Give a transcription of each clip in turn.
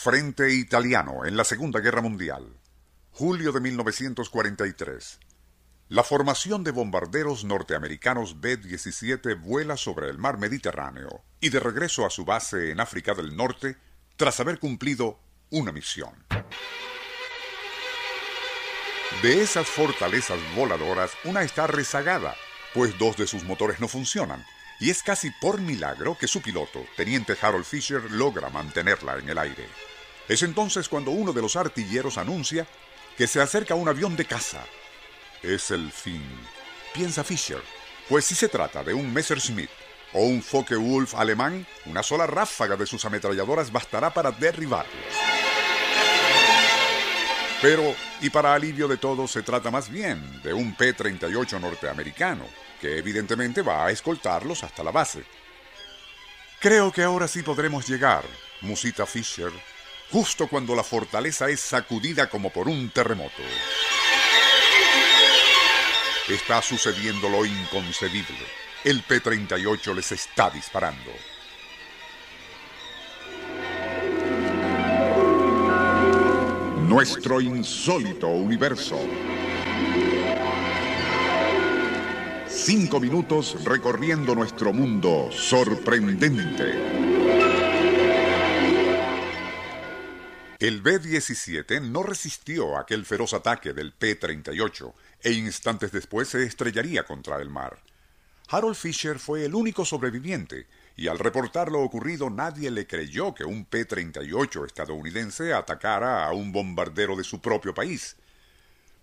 Frente Italiano en la Segunda Guerra Mundial. Julio de 1943. La formación de bombarderos norteamericanos B-17 vuela sobre el mar Mediterráneo y de regreso a su base en África del Norte tras haber cumplido una misión. De esas fortalezas voladoras, una está rezagada, pues dos de sus motores no funcionan, y es casi por milagro que su piloto, teniente Harold Fisher, logra mantenerla en el aire. Es entonces cuando uno de los artilleros anuncia que se acerca un avión de caza. Es el fin, piensa Fisher, pues si se trata de un Messerschmitt o un Focke-Wulf alemán, una sola ráfaga de sus ametralladoras bastará para derribarlos. Pero, y para alivio de todos, se trata más bien de un P-38 norteamericano, que evidentemente va a escoltarlos hasta la base. Creo que ahora sí podremos llegar, musita Fisher, justo cuando la fortaleza es sacudida como por un terremoto. Está sucediendo lo inconcebible. El P-38 les está disparando. Nuestro insólito universo. Cinco minutos recorriendo nuestro mundo sorprendente. El B-17 no resistió aquel feroz ataque del P-38 e instantes después se estrellaría contra el mar. Harold Fisher fue el único sobreviviente y al reportar lo ocurrido nadie le creyó que un P-38 estadounidense atacara a un bombardero de su propio país.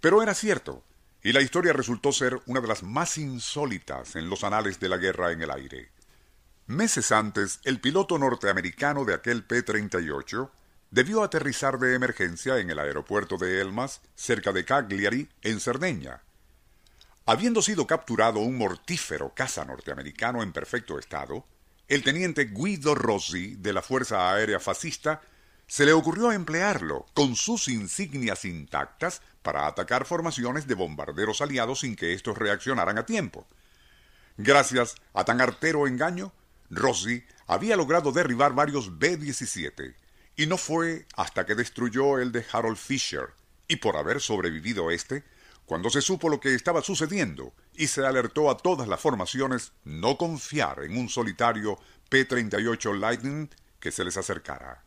Pero era cierto, y la historia resultó ser una de las más insólitas en los anales de la guerra en el aire. Meses antes, el piloto norteamericano de aquel P-38 debió aterrizar de emergencia en el aeropuerto de Elmas, cerca de Cagliari, en Cerdeña. Habiendo sido capturado un mortífero caza norteamericano en perfecto estado, el teniente Guido Rossi de la Fuerza Aérea Fascista se le ocurrió emplearlo con sus insignias intactas para atacar formaciones de bombarderos aliados sin que estos reaccionaran a tiempo. Gracias a tan artero engaño, Rossi había logrado derribar varios B-17, y no fue hasta que destruyó el de Harold Fisher, y por haber sobrevivido este, cuando se supo lo que estaba sucediendo y se alertó a todas las formaciones no confiar en un solitario P-38 Lightning que se les acercara.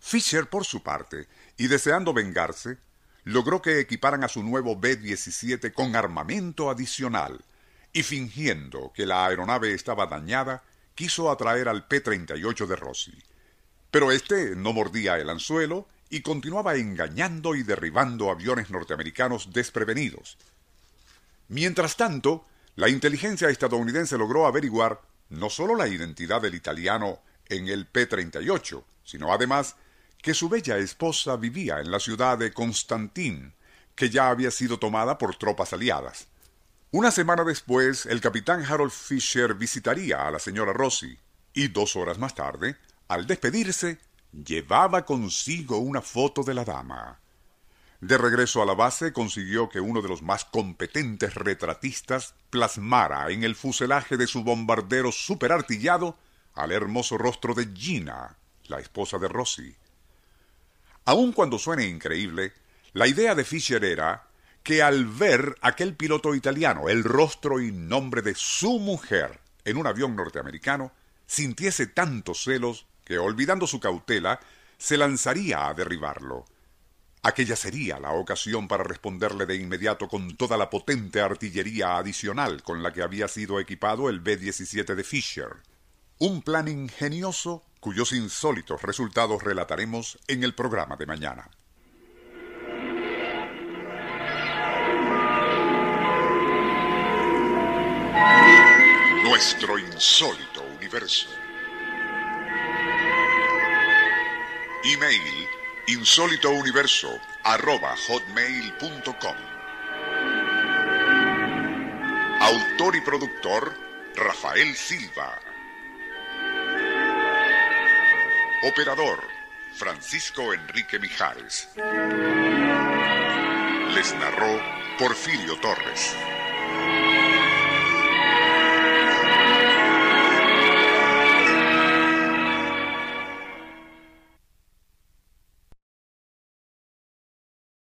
Fisher, por su parte, y deseando vengarse, logró que equiparan a su nuevo B-17 con armamento adicional, y fingiendo que la aeronave estaba dañada, quiso atraer al P-38 de Rossi. Pero este no mordía el anzuelo y continuaba engañando y derribando aviones norteamericanos desprevenidos. Mientras tanto, la inteligencia estadounidense logró averiguar no solo la identidad del italiano en el P-38, sino además que su bella esposa vivía en la ciudad de Constantin, que ya había sido tomada por tropas aliadas. Una semana después, el capitán Harold Fisher visitaría a la señora Rossi, y dos horas más tarde, al despedirse, llevaba consigo una foto de la dama. De regreso a la base consiguió que uno de los más competentes retratistas plasmara en el fuselaje de su bombardero superartillado al hermoso rostro de Gina, la esposa de Rossi. Aun cuando suene increíble, la idea de Fischer era que al ver aquel piloto italiano el rostro y nombre de su mujer en un avión norteamericano, sintiese tantos celos que, olvidando su cautela, se lanzaría a derribarlo. Aquella sería la ocasión para responderle de inmediato con toda la potente artillería adicional con la que había sido equipado el B-17 de Fisher. Un plan ingenioso cuyos insólitos resultados relataremos en el programa de mañana. Nuestro insólito universo. Email insólitouniverso arroba hotmail.com Autor y productor Rafael Silva. Operador Francisco Enrique Mijares. Les narró Porfirio Torres.